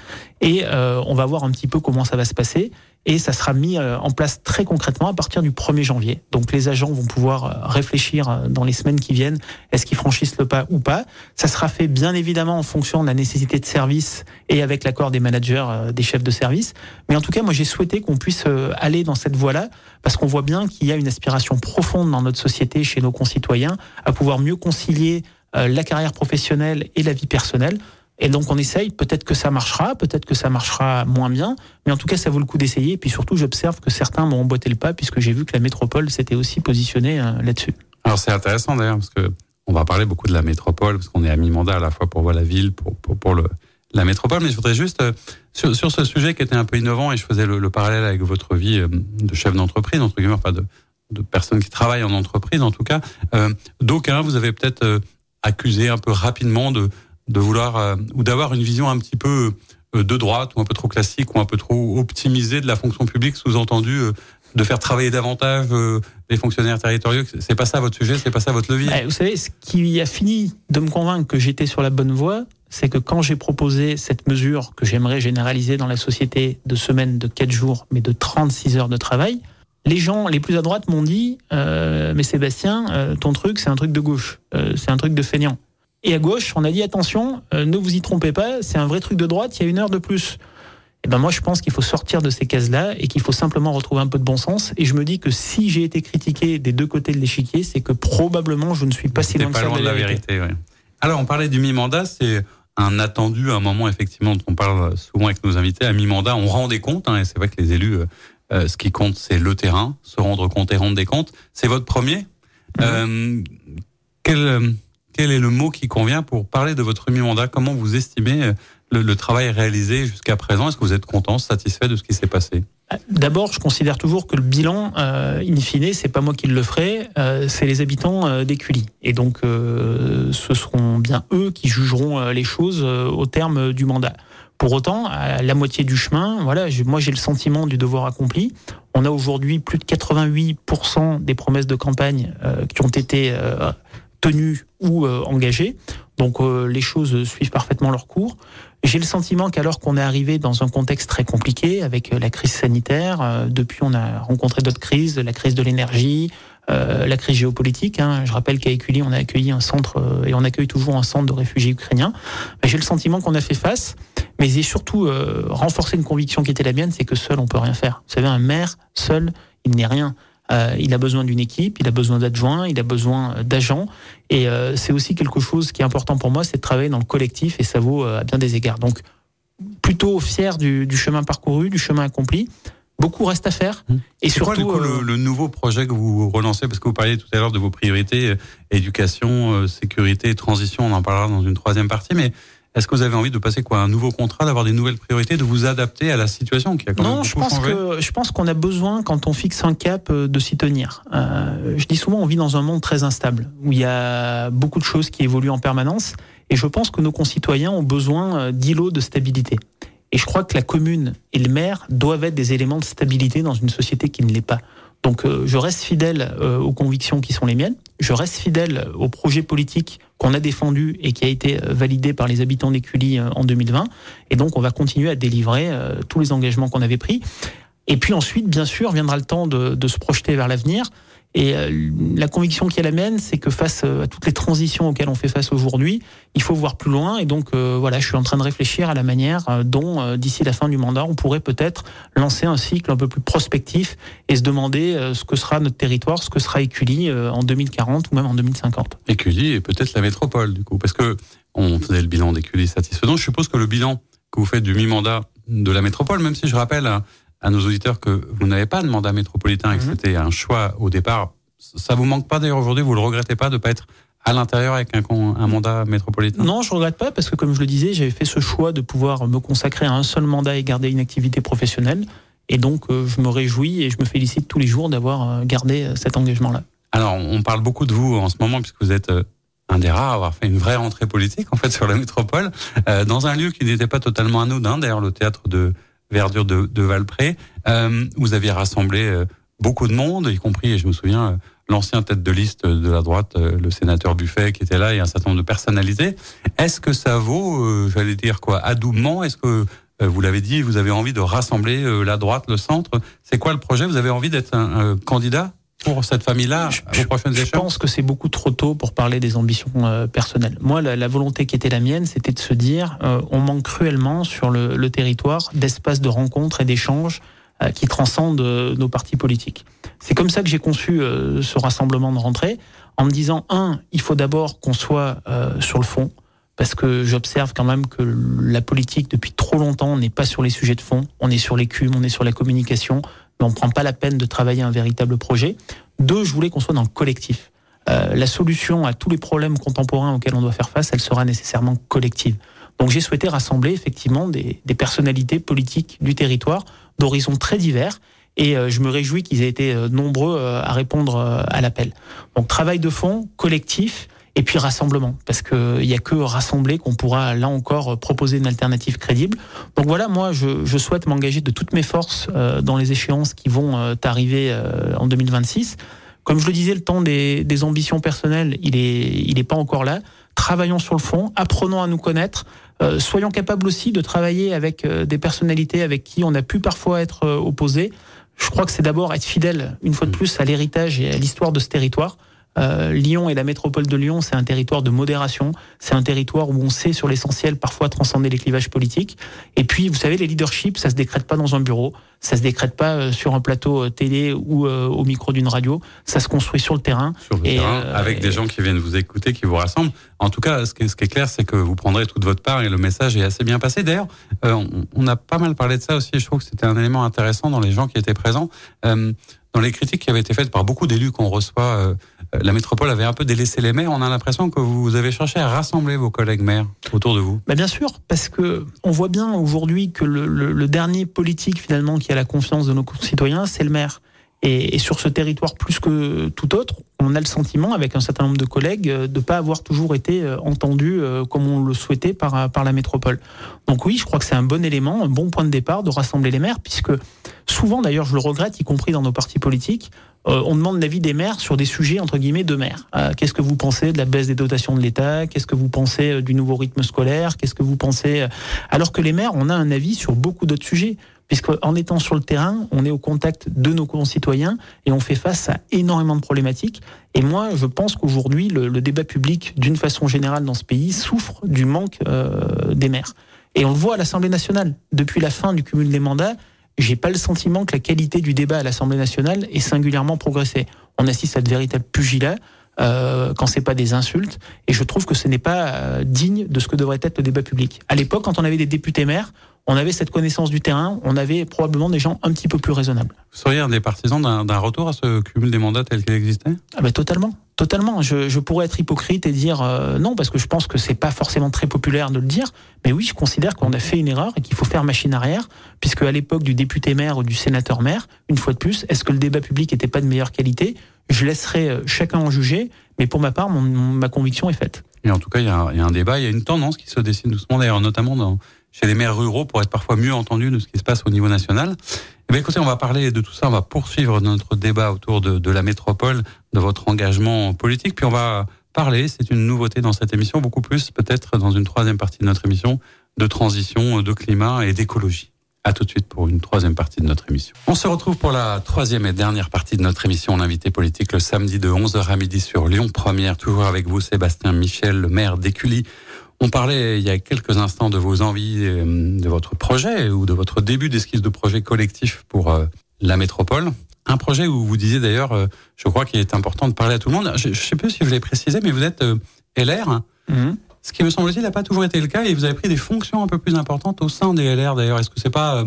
et on va voir un petit peu comment ça va se passer et ça sera mis euh, en place très concrètement à partir du 1er janvier. Donc les agents vont pouvoir euh, réfléchir euh, dans les semaines qui viennent, est-ce qu'ils franchissent le pas ou pas. Ça sera fait bien évidemment en fonction de la nécessité de service et avec l'accord des managers, des chefs de service. Mais en tout cas, moi j'ai souhaité qu'on puisse aller dans cette voie-là parce qu'on voit bien qu'il y a une aspiration profonde dans notre société, chez nos concitoyens, à pouvoir mieux concilier la carrière professionnelle et la vie personnelle. Et donc on essaye, peut-être que ça marchera, peut-être que ça marchera moins bien, mais en tout cas ça vaut le coup d'essayer. Et puis surtout, j'observe que certains m'ont emboîté le pas puisque j'ai vu que la métropole s'était aussi positionnée euh, là-dessus. Alors c'est intéressant d'ailleurs parce que on va parler beaucoup de la métropole parce qu'on est à mi-mandat à la fois pour voir la ville, pour, pour, le, la métropole. Mais je voudrais juste euh, sur, sur, ce sujet qui était un peu innovant et je faisais le, parallèle avec votre vie euh, de chef d'entreprise entre guillemets, enfin de, de personnes qui travaillent en entreprise en tout cas. D'aucuns vous avez peut-être accusé un peu rapidement de de vouloir euh, ou d'avoir une vision un petit peu euh, de droite ou un peu trop classique ou un peu trop optimisée de la fonction publique, sous-entendu euh, de faire travailler davantage les fonctionnaires territoriaux. C'est pas ça votre sujet, c'est pas ça votre levier. Vous savez, ce qui a fini de me convaincre que j'étais sur la bonne voie, c'est que quand j'ai proposé cette mesure que j'aimerais généraliser dans la société de semaine de 4 jours, mais de 36 heures de travail, les gens les plus à droite m'ont dit Mais Sébastien, ton truc, c'est un truc de gauche, c'est un truc de feignant. Et à gauche, on a dit attention, euh, ne vous y trompez pas, c'est un vrai truc de droite, il y a une heure de plus. Et eh ben moi, je pense qu'il faut sortir de ces cases-là et qu'il faut simplement retrouver un peu de bon sens. Et je me dis que si j'ai été critiqué des deux côtés de l'échiquier, c'est que probablement je ne suis pas si loin, pas loin de, la vérité. Alors, on parlait du mi-mandat, c'est un attendu, un moment effectivement dont on parle souvent avec nos invités. À mi-mandat, on rend des comptes, hein, et c'est vrai que les élus, euh, euh, ce qui compte, c'est le terrain, se rendre compte et rendre des comptes. C'est votre premier. Mhm. Euh, quel, quel est le mot qui convient pour parler de votre mi-mandat Comment vous estimez le, travail réalisé jusqu'à présent? Est-ce que vous êtes content, satisfait de ce qui s'est passé? D'abord, je considère toujours que le bilan, euh, in fine, c'est pas moi qui le ferai, euh, c'est les habitants euh, d'Écully. Et donc, euh, ce seront bien eux qui jugeront euh, les choses au terme du mandat. Pour autant, à la moitié du chemin, voilà, moi j'ai le sentiment du devoir accompli. On a aujourd'hui plus de 88% des promesses de campagne qui ont été tenues ou engagées. Donc les choses suivent parfaitement leur cours. J'ai le sentiment qu'alors qu'on est arrivé dans un contexte très compliqué avec euh, la crise sanitaire, euh, depuis on a rencontré d'autres crises, la crise de l'énergie, euh, la crise géopolitique. Hein. Je rappelle qu'à Écully, on a accueilli un centre et on accueille toujours un centre de réfugiés ukrainiens. J'ai le sentiment qu'on a fait face, mais j'ai surtout renforcé une conviction qui était la mienne, c'est que seul on peut rien faire. Vous savez, un maire seul, il n'est rien. Euh, il a besoin d'une équipe, il a besoin d'adjoints, il a besoin euh, d'agents. Et euh, c'est aussi quelque chose qui est important pour moi, c'est de travailler dans le collectif et ça vaut à bien des égards. Donc, plutôt fier du, chemin parcouru, du chemin accompli. Beaucoup reste à faire. Mmh. Et surtout, quoi, le, le, nouveau projet que vous relancez? Parce que vous parliez tout à l'heure de vos priorités, éducation, sécurité, transition, on en parlera dans une troisième partie. Mais est-ce que vous avez envie de passer quoi un nouveau contrat, d'avoir des nouvelles priorités, de vous adapter à la situation qui a quand non, même je pense que je pense qu'on a besoin quand on fixe un cap euh, de s'y tenir. Euh, je dis souvent, on vit dans un monde très instable où il y a beaucoup de choses qui évoluent en permanence, et je pense que nos concitoyens ont besoin euh, d'îlots de stabilité. Et je crois que la commune et le maire doivent être des éléments de stabilité dans une société qui ne l'est pas. Donc euh, je reste fidèle euh, aux convictions qui sont les miennes, je reste fidèle au projet politique qu'on a défendu et qui a été euh, validé par les habitants d'Écully en 2020. Et donc on va continuer à délivrer tous les engagements qu'on avait pris. Et puis ensuite, bien sûr, viendra le temps de, de se projeter vers l'avenir. Et euh, la conviction qui est c'est que face euh, à toutes les transitions auxquelles on fait face aujourd'hui, il faut voir plus loin. Et donc, euh, voilà, je suis en train de réfléchir à la manière dont, d'ici la fin du mandat, on pourrait peut-être lancer un cycle un peu plus prospectif et se demander ce que sera notre territoire, ce que sera Écully en 2040 ou même en 2050. Écully et peut-être la métropole, du coup, parce que on faisait le bilan d'Écully satisfaisant. Je suppose que le bilan que vous faites du mi-mandat de la métropole, même si je rappelle hein, à nos auditeurs que vous n'avez pas de mandat métropolitain et que mhm. c'était un choix au départ. Ça vous manque pas d'ailleurs aujourd'hui Vous le regrettez pas de pas être à l'intérieur avec un, un, mandat métropolitain? Non, je regrette pas parce que comme je le disais, j'avais fait ce choix de pouvoir me consacrer à un seul mandat et garder une activité professionnelle. Et donc, euh, je me réjouis et je me félicite tous les jours d'avoir euh, gardé euh, cet engagement-là. Alors, on parle beaucoup de vous en ce moment puisque vous êtes un des rares à avoir fait une vraie rentrée politique en fait sur la métropole, dans un lieu qui n'était pas totalement anodin, d'ailleurs le théâtre de Verdure de, de Valpré. Euh, vous aviez rassemblé euh, beaucoup de monde, y compris, je me souviens, euh, l'ancien tête de liste de la droite, le sénateur Buffet qui était là, et un certain nombre de personnalités. Est-ce que ça vaut, j'allais dire quoi, adoubement? Est-ce que vous l'avez dit, vous avez envie de rassembler la droite, le centre? C'est quoi le projet? Vous avez envie d'être un candidat? Pour cette famille-là je, Je pense que c'est beaucoup trop tôt pour parler des ambitions euh, personnelles. Moi, la, volonté qui était la mienne, c'était de se dire, euh, on manque cruellement sur le, le territoire d'espaces de rencontres et d'échanges euh, qui transcendent nos partis politiques. C'est comme ça que j'ai conçu ce rassemblement de rentrée, en me disant, un, il faut d'abord qu'on soit sur le fond, parce que j'observe quand même que la politique, depuis trop longtemps, n'est pas sur les sujets de fond, on est sur l'écume, on est sur la communication, mais on ne prend pas la peine de travailler un véritable projet. Deux, je voulais qu'on soit dans le collectif. Euh, la solution à tous les problèmes contemporains auxquels on doit faire face, elle sera nécessairement collective. Donc j'ai souhaité rassembler effectivement des, personnalités politiques du territoire d'horizons très divers et euh, je me réjouis qu'ils aient été euh, nombreux à répondre à l'appel. Donc travail de fond, collectif, et puis rassemblement, parce qu'il n'y a que rassembler qu'on pourra là encore proposer une alternative crédible. Donc voilà, moi je, je souhaite m'engager de toutes mes forces euh, dans les échéances qui vont euh, arriver euh, en 2026. Comme je le disais, le temps des, des ambitions personnelles, il est, il est pas encore là. Travaillons sur le fond, apprenons à nous connaître, soyons capables aussi de travailler avec des personnalités avec qui on a pu parfois être opposés. Je crois que c'est d'abord être fidèle, une fois de plus, à l'héritage et à l'histoire de ce territoire Euh, Lyon et la métropole de Lyon, c'est un territoire de modération. C'est un territoire où on sait sur l'essentiel parfois transcender les clivages politiques. Et puis, vous savez, les leaderships, ça se décrète pas dans un bureau, ça se décrète pas euh, sur un plateau euh, télé ou au micro d'une radio. Ça se construit sur le terrain. Sur le terrain, avec des gens qui viennent vous écouter, qui vous rassemblent. En tout cas, ce qui, est clair, c'est que vous prendrez toute votre part et le message est assez bien passé. D'ailleurs, on, a pas mal parlé de ça aussi. Je trouve que c'était un élément intéressant dans les gens qui étaient présents. Dans les critiques qui avaient été faites par beaucoup d'élus qu'on reçoit euh, la métropole avait un peu délaissé les maires. On a l'impression que vous avez cherché à rassembler vos collègues maires autour de vous. Bah bien sûr, parce que on voit bien aujourd'hui que le, le, dernier politique finalement qui a la confiance de nos concitoyens, c'est le maire. Et, et, sur ce territoire plus que tout autre, on a le sentiment, avec un certain nombre de collègues, euh, de ne pas avoir toujours été euh, entendu comme on le souhaitait par, par la métropole. Donc oui, je crois que c'est un bon élément, un bon point de départ de rassembler les maires, puisque souvent, d'ailleurs, je le regrette, y compris dans nos partis politiques, euh, on demande l'avis des maires sur des sujets entre guillemets de maires. Euh, qu'est-ce que vous pensez de la baisse des dotations de l'État? Qu'est-ce que vous pensez euh, du nouveau rythme scolaire? Qu'est-ce que vous pensez Alors que les maires, on a un avis sur beaucoup d'autres sujets, puisque en étant sur le terrain, on est au contact de nos concitoyens et on fait face à énormément de problématiques. Et moi, je pense qu'aujourd'hui, le, débat public, d'une façon générale dans ce pays, souffre du manque des maires. Et on le voit à l'Assemblée nationale. Depuis la fin du cumul des mandats, j'ai pas le sentiment que la qualité du débat à l'Assemblée nationale ait singulièrement progressé. On assiste à de véritables pugilats. Euh, quand c'est pas des insultes, et je trouve que ce n'est pas euh, digne de ce que devrait être le débat public. À l'époque, quand on avait des députés maires, on avait cette connaissance du terrain, on avait probablement des gens un petit peu plus raisonnables. Vous seriez un des partisans d'un retour à ce cumul des mandats tel qu'il existait? Ah ben Totalement. Totalement. Je, pourrais être hypocrite et dire euh, non, parce que je pense que c'est pas forcément très populaire de le dire. Mais oui, je considère qu'on a fait une erreur et qu'il faut faire machine arrière, puisque à l'époque du député maire ou du sénateur maire, une fois de plus, est-ce que le débat public était pas de meilleure qualité? Je laisserai euh, chacun en juger, mais pour ma part, ma conviction est faite. Et en tout cas, il y, a, il y a un débat, il y a une tendance qui se dessine doucement, d'ailleurs, notamment dans, chez les maires ruraux pour être parfois mieux entendus de ce qui se passe au niveau national. Eh bien, écoutez, on va parler de tout ça, on va poursuivre notre débat autour de, la métropole, de votre engagement politique, puis on va parler, c'est une nouveauté dans cette émission, beaucoup plus peut-être dans une troisième partie de notre émission, de transition, de climat et d'écologie. À tout de suite pour une troisième partie de notre émission. On se retrouve pour la troisième et dernière partie de notre émission L'invité politique le samedi de 11h à midi sur Lyon Première. Toujours avec vous, Sébastien Michel, le maire d'Écully. On parlait il y a quelques instants de vos envies, euh, de votre projet ou de votre début d'esquisse de projet collectif pour euh, la métropole. Un projet où vous disiez d'ailleurs, euh, je crois qu'il est important de parler à tout le monde. Je ne sais plus si je l'ai précisé, mais vous êtes LR. Mhm. Ce qui me semble-t-il n'a pas toujours été le cas et vous avez pris des fonctions un peu plus importantes au sein des LR d'ailleurs. Est-ce que c'est pas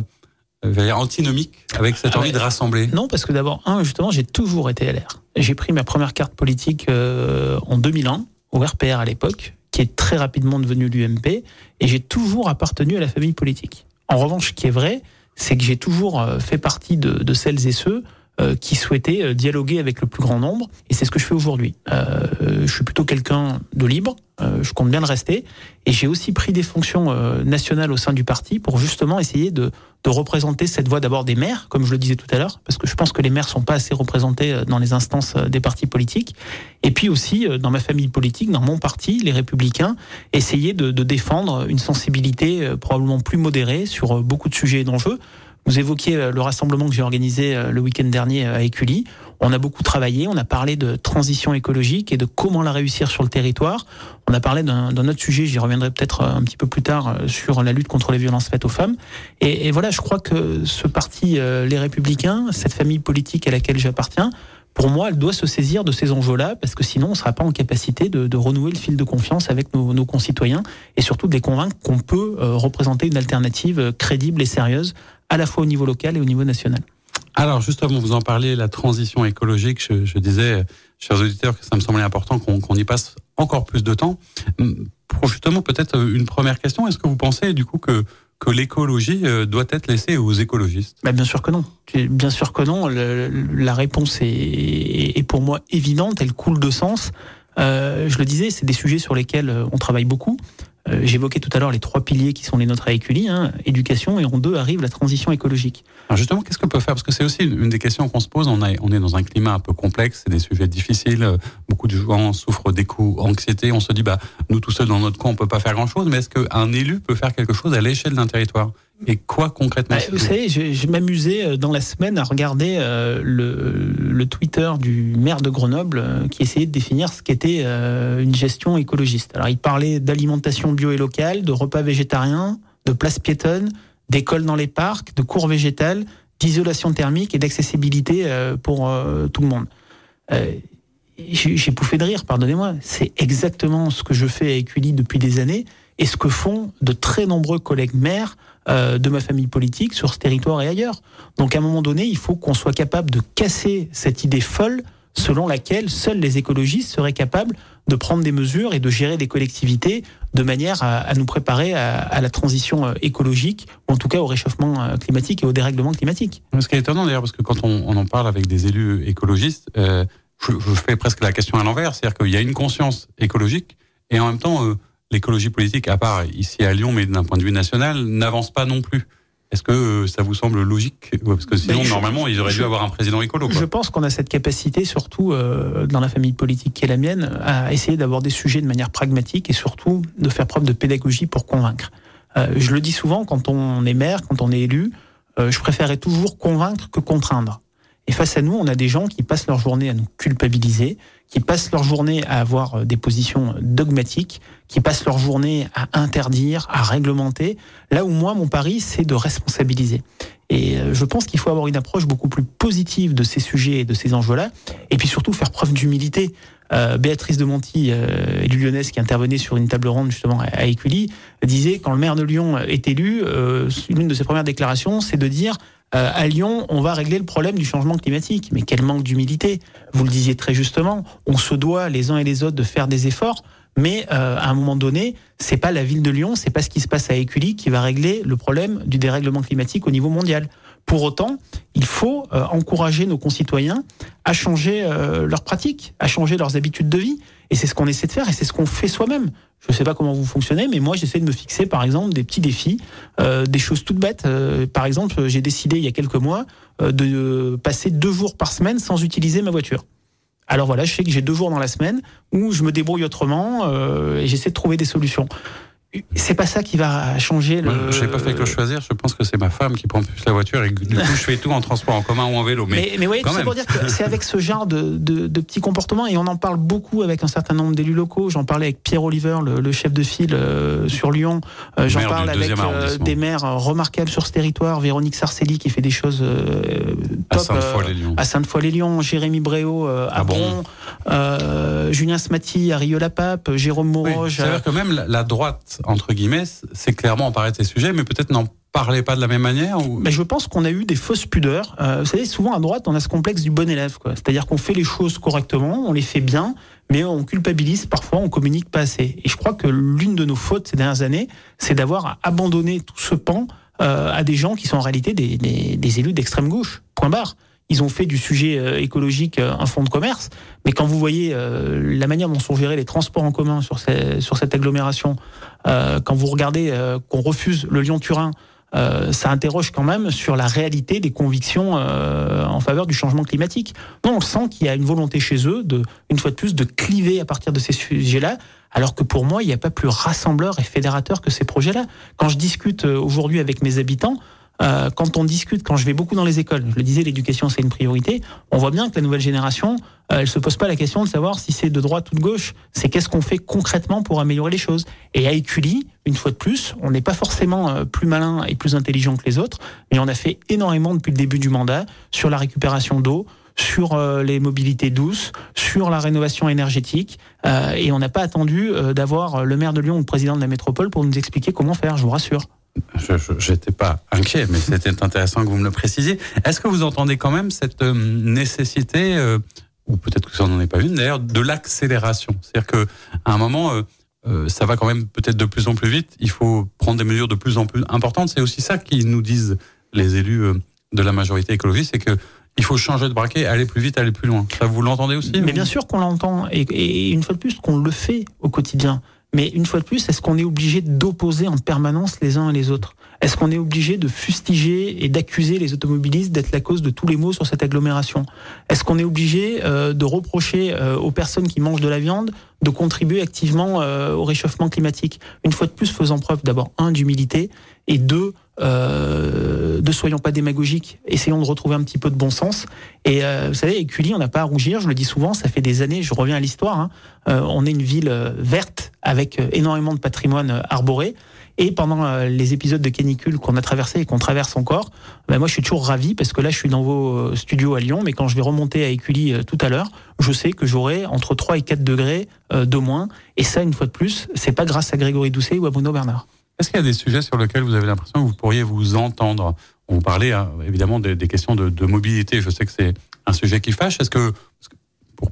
antinomique avec cette ah envie de rassembler? Non, parce que d'abord, un, justement, j'ai toujours été LR. J'ai pris ma première carte politique en 2001, au RPR à l'époque, qui est très rapidement devenu l'UMP, et j'ai toujours appartenu à la famille politique. En revanche, ce qui est vrai, c'est que j'ai toujours euh, fait partie de, de celles et ceux euh, qui souhaitaient euh, dialoguer avec le plus grand nombre, et c'est ce que je fais aujourd'hui. Euh, je suis plutôt quelqu'un de libre, euh, je compte bien le rester, et j'ai aussi pris des fonctions euh, nationales au sein du parti pour justement essayer de, de représenter cette voix d'abord des maires, comme je le disais tout à l'heure, parce que je pense que les maires sont pas assez représentés dans les instances des partis politiques, et puis aussi dans ma famille politique, dans mon parti, les Républicains, essayer de, de défendre une sensibilité probablement plus modérée sur beaucoup de sujets et d'enjeux. Vous évoquiez euh, le rassemblement que j'ai organisé euh, le week-end dernier euh, à Écully. On a beaucoup travaillé, on a parlé de transition écologique et de comment la réussir sur le territoire. On a parlé d'un autre sujet, j'y reviendrai peut-être un petit peu plus tard, sur la lutte contre les violences faites aux femmes. Et, voilà, je crois que ce parti, les Républicains, cette famille politique à laquelle j'appartiens, pour moi, elle doit se saisir de ces enjeux-là, parce que sinon, on ne sera pas en capacité de, renouer le fil de confiance avec nos concitoyens, et surtout de les convaincre qu'on peut représenter une alternative crédible et sérieuse à la fois au niveau local et au niveau national. Alors justement, vous en parliez, la transition écologique, je, disais, chers auditeurs, que ça me semblait important qu'on y passe encore plus de temps. Hum, justement, peut-être une première question, est-ce que vous pensez du coup que que l'écologie euh, doit être laissée aux écologistes? Bah, Bien sûr que non. Bien sûr que non. la réponse est, est, pour moi évidente, elle coule de sens. Euh, je le disais, c'est des sujets sur lesquels euh, on travaille beaucoup. Euh, j'évoquais tout à l'heure les trois piliers qui sont les nôtres à Écully, hein, éducation, et en deux arrive la transition écologique. Alors justement, qu'est-ce qu'on peut faire? Parce que c'est aussi une des questions qu'on se pose. On, on est dans un climat un peu complexe, c'est des sujets difficiles. Beaucoup de gens souffrent des coups anxiété. On se dit, bah, nous tout seuls dans notre coin, on peut pas faire grand-chose. Mais est-ce qu'un élu peut faire quelque chose à l'échelle d'un territoire? Et quoi concrètement bah, Vous savez, je, je m'amusais euh, dans la semaine à regarder euh, le, le, Twitter du maire de Grenoble euh, qui essayait de définir ce qu'était une gestion écologiste. Alors il parlait d'alimentation bio et locale, de repas végétariens, de places piétonnes, d'écoles dans les parcs, de cours végétales, d'isolation thermique et d'accessibilité pour tout le monde. J'ai pouffé de rire, pardonnez-moi. C'est exactement ce que je fais à Écully depuis des années et ce que font de très nombreux collègues maires euh, de ma famille politique sur ce territoire et ailleurs. Donc à un moment donné, il faut qu'on soit capable de casser cette idée folle selon laquelle seuls les écologistes seraient capables de prendre des mesures et de gérer des collectivités de manière à, nous préparer à, la transition euh, écologique, ou en tout cas au réchauffement euh, climatique et au dérèglement climatique. Ce qui est étonnant d'ailleurs, parce que quand on, en parle avec des élus écologistes, je, fais presque la question à l'envers, c'est-à-dire qu'il y a une conscience écologique et en même temps l'écologie politique, à part ici à Lyon, mais d'un point de vue national, n'avance pas non plus. Est-ce que euh, ça vous semble logique? Parce que sinon, normalement, ils auraient dû avoir un président écolo. Je pense qu'on a cette capacité, surtout euh, dans la famille politique qui est la mienne, à essayer d'avoir des sujets de manière pragmatique et surtout de faire preuve de pédagogie pour convaincre. Euh, je le dis souvent, quand on est maire, quand on est élu, je préférerais toujours convaincre que contraindre. Et face à nous, on a des gens qui passent leur journée à nous culpabiliser, qui passent leur journée à avoir euh, des positions dogmatiques, qui passent leur journée à interdire, à réglementer. Là où moi, mon pari, c'est de responsabiliser. Et euh, je pense qu'il faut avoir une approche beaucoup plus positive de ces sujets et de ces enjeux-là, et puis surtout faire preuve d'humilité. Euh, Béatrice de Monti, euh, élue lyonnaise qui intervenait sur une table ronde justement à Écully, disait quand le maire de Lyon est élu, l'une de ses premières déclarations, c'est de dire euh, à Lyon, on va régler le problème du changement climatique. Mais quel manque d'humilité Vous le disiez très justement. On se doit les uns et les autres de faire des efforts, mais euh, à un moment donné, c'est pas la ville de Lyon, c'est pas ce qui se passe à Écully qui va régler le problème du dérèglement climatique au niveau mondial. Pour autant, il faut euh, encourager nos concitoyens à changer leurs pratiques, à changer leurs habitudes de vie. Et c'est ce qu'on essaie de faire et c'est ce qu'on fait soi-même. Je ne sais pas comment vous fonctionnez, mais moi j'essaie de me fixer par exemple des petits défis, euh, des choses toutes bêtes. Euh, par exemple, j'ai décidé il y a quelques mois euh, de passer deux jours par semaine sans utiliser ma voiture. Alors voilà, je sais que j'ai deux jours dans la semaine où je me débrouille autrement et j'essaie de trouver des solutions c'est pas ça qui va changer le. Je n'ai pas fait que choisir. Je pense que c'est ma femme qui prend plus la voiture et du coup je fais tout en transport en commun ou en vélo. Mais, mais, oui, c'est pour dire que c'est avec ce genre de, de, de, petits comportements et on en parle beaucoup avec un certain nombre d'élus locaux. J'en parlais avec Pierre Oliver, le, chef de file euh, sur Lyon. Euh, j'en parle avec euh, des maires remarquables sur ce territoire. Véronique Sarcelli qui fait des choses top à Sainte-Foy-les-Lyons. Jérémy Bréau à, à Bron. Julien Smati à Rieux-la-Pape. Jérôme Mouroge. C'est-à-dire que même la droite entre guillemets, c'est clairement emparer de ces sujets, mais peut-être n'en parlez pas de la même manière Mais je pense qu'on a eu des fausses pudeurs. Euh, vous savez, souvent à droite, on a ce complexe du bon élève. C'est-à-dire qu'on fait les choses correctement, on les fait bien, mais on culpabilise parfois, on communique pas assez. Et je crois que l'une de nos fautes ces dernières années, c'est d'avoir abandonné tout ce pan euh, à des gens qui sont en réalité des élus d'extrême gauche. Point barre ils ont fait du sujet euh, écologique euh, un fonds de commerce. Mais quand vous voyez euh, la manière dont sont gérés les transports en commun sur, sur cette agglomération, quand vous regardez qu'on refuse le Lyon-Turin, ça interroge quand même sur la réalité des convictions en faveur du changement climatique. Non, on sent qu'il y a une volonté chez eux, de, une fois de plus, de cliver à partir de ces sujets-là, alors que pour moi, il n'y a pas plus rassembleur et fédérateur que ces projets-là. Quand je discute aujourd'hui avec mes habitants, euh, quand on discute, quand je vais beaucoup dans les écoles, je le disais, l'éducation c'est une priorité. On voit bien que la nouvelle génération, euh, elle se pose pas la question de savoir si c'est de droite ou de gauche. C'est qu'est-ce qu'on fait concrètement pour améliorer les choses. Et à Écully, une fois de plus, on n'est pas forcément euh, plus malin et plus intelligent que les autres, mais on a fait énormément depuis le début du mandat sur la récupération d'eau, sur euh, les mobilités douces, sur la rénovation énergétique, et on n'a pas attendu d'avoir le maire de Lyon ou le président de la métropole pour nous expliquer comment faire. Je vous rassure. Je n'étais pas inquiet, mais c'était intéressant que vous me le précisiez. Est-ce que vous entendez quand même cette euh, nécessité, euh, ou peut-être que ça n'en est pas une d'ailleurs, de l'accélération? C'est-à-dire qu'à un moment, euh, ça va quand même peut-être de plus en plus vite. Il faut prendre des mesures de plus en plus importantes. C'est aussi ça qui nous disent les élus de la majorité écologiste, c'est que il faut changer de braquet, aller plus vite, aller plus loin. Ça, vous l'entendez aussi Mais bien sûr qu'on l'entend, et, et, une fois de plus, qu'on le fait au quotidien. Mais une fois de plus, est-ce qu'on est obligé d'opposer en permanence les uns et les autres? Est-ce qu'on est obligé de fustiger et d'accuser les automobilistes d'être la cause de tous les maux sur cette agglomération? Est-ce qu'on est obligé euh, de reprocher euh, aux personnes qui mangent de la viande de contribuer activement euh, au réchauffement climatique? Une fois de plus, faisant preuve d'abord, un, d'humilité, et deux, euh, ne soyons pas démagogiques, essayons de retrouver un petit peu de bon sens. Et euh, vous savez, Écully, on n'a pas à rougir, je le dis souvent, ça fait des années, je reviens à l'histoire, hein, euh, on est une ville verte avec énormément de patrimoine arboré. Et pendant les épisodes de canicule qu'on a traversé et qu'on traverse encore, ben moi je suis toujours ravi parce que là je suis dans vos studios à Lyon, mais quand je vais remonter à Écully tout à l'heure, je sais que j'aurai entre 3 et 4 degrés de moins. Et ça, une fois de plus, c'est pas grâce à Grégory Doucet ou à Bruno Bernard. Est-ce qu'il y a des sujets sur lesquels vous avez l'impression que vous pourriez vous entendre? On vous parlait hein, évidemment des, questions de, mobilité. Je sais que c'est un sujet qui fâche. Est-ce que,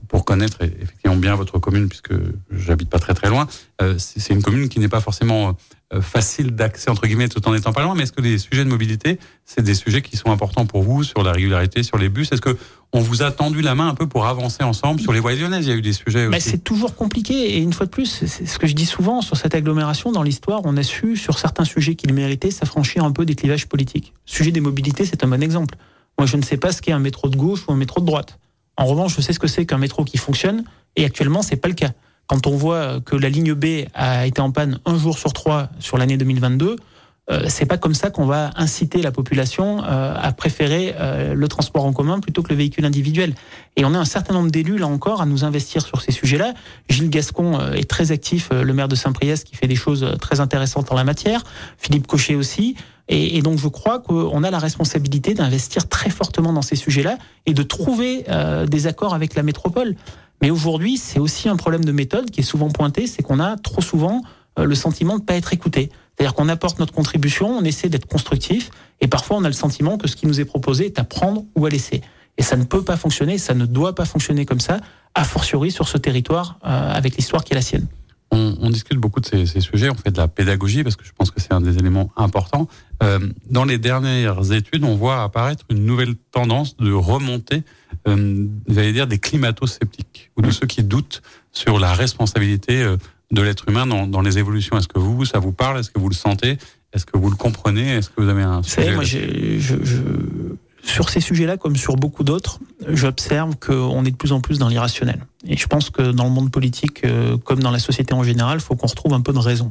pour, connaître effectivement bien votre commune, puisque j'habite pas très très loin, euh, c'est une commune qui n'est pas forcément facile d'accès entre guillemets tout en étant pas loin. Mais est-ce que les sujets de mobilité, c'est des sujets qui sont importants pour vous sur la régularité, sur les bus? Est-ce que on vous a tendu la main un peu pour avancer ensemble sur les voies lyonnaises Il y a eu des sujets aussi. c'est toujours compliqué et une fois de plus, c'est ce que je dis souvent sur cette agglomération dans l'histoire, on a su sur certains sujets qu'il méritait s'affranchir un peu des clivages politiques. Le sujet des mobilités, c'est un bon exemple. Moi, je ne sais pas ce qu'est un métro de gauche ou un métro de droite. En revanche, je sais ce que c'est qu'un métro qui fonctionne et actuellement, c'est pas le cas. Quand on voit que la ligne B a été en panne un jour sur trois sur l'année 2022, euh, c'est pas comme ça qu'on va inciter la population euh, à préférer euh, le transport en commun plutôt que le véhicule individuel. Et on a un certain nombre d'élus là encore à nous investir sur ces sujets-là. Gilles Gascon est très actif, le maire de Saint-Priest, qui fait des choses très intéressantes en la matière. Philippe Cochet aussi. Et, et donc je crois qu'on a la responsabilité d'investir très fortement dans ces sujets-là et de trouver des accords avec la métropole. Mais aujourd'hui, c'est aussi un problème de méthode qui est souvent pointé, c'est qu'on a trop souvent euh, le sentiment de ne pas être écouté. C'est-à-dire qu'on apporte notre contribution, on essaie d'être constructif, et parfois on a le sentiment que ce qui nous est proposé est à prendre ou à laisser. Et ça ne peut pas fonctionner, ça ne doit pas fonctionner comme ça, a fortiori sur ce territoire euh, avec l'histoire qui est la sienne. On, discute beaucoup de ces, sujets, on fait de la pédagogie parce que je pense que c'est un des éléments importants. Euh, dans les dernières études, on voit apparaître une nouvelle tendance de remonter, euh, j'allais dire, des climato-sceptiques ou de ceux qui doutent sur la responsabilité euh, de l'être humain dans, dans, les évolutions. Est-ce que vous, ça vous parle? Est-ce que vous le sentez? Est-ce que vous le comprenez? Est-ce que vous avez un sujet moi, je, je, sur ces sujets-là, comme sur beaucoup d'autres, j'observe qu'on est de plus en plus dans l'irrationnel. Et je pense que dans le monde politique, euh, comme dans la société en général, il faut qu'on retrouve un peu de raison.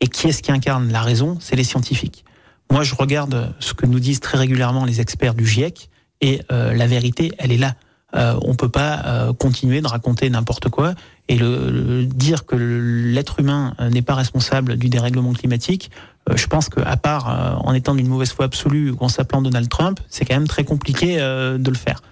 Et qui est-ce qui incarne la raison? C'est les scientifiques. Moi, je regarde ce que nous disent très régulièrement les experts du GIEC, et euh, la vérité, elle est là. Euh, on peut pas euh, continuer de raconter n'importe quoi et le, dire que l'être humain n'est pas responsable du dérèglement climatique. Euh, je pense qu'à part en étant d'une mauvaise foi absolue ou en s'appelant Donald Trump, c'est quand même très compliqué de le faire.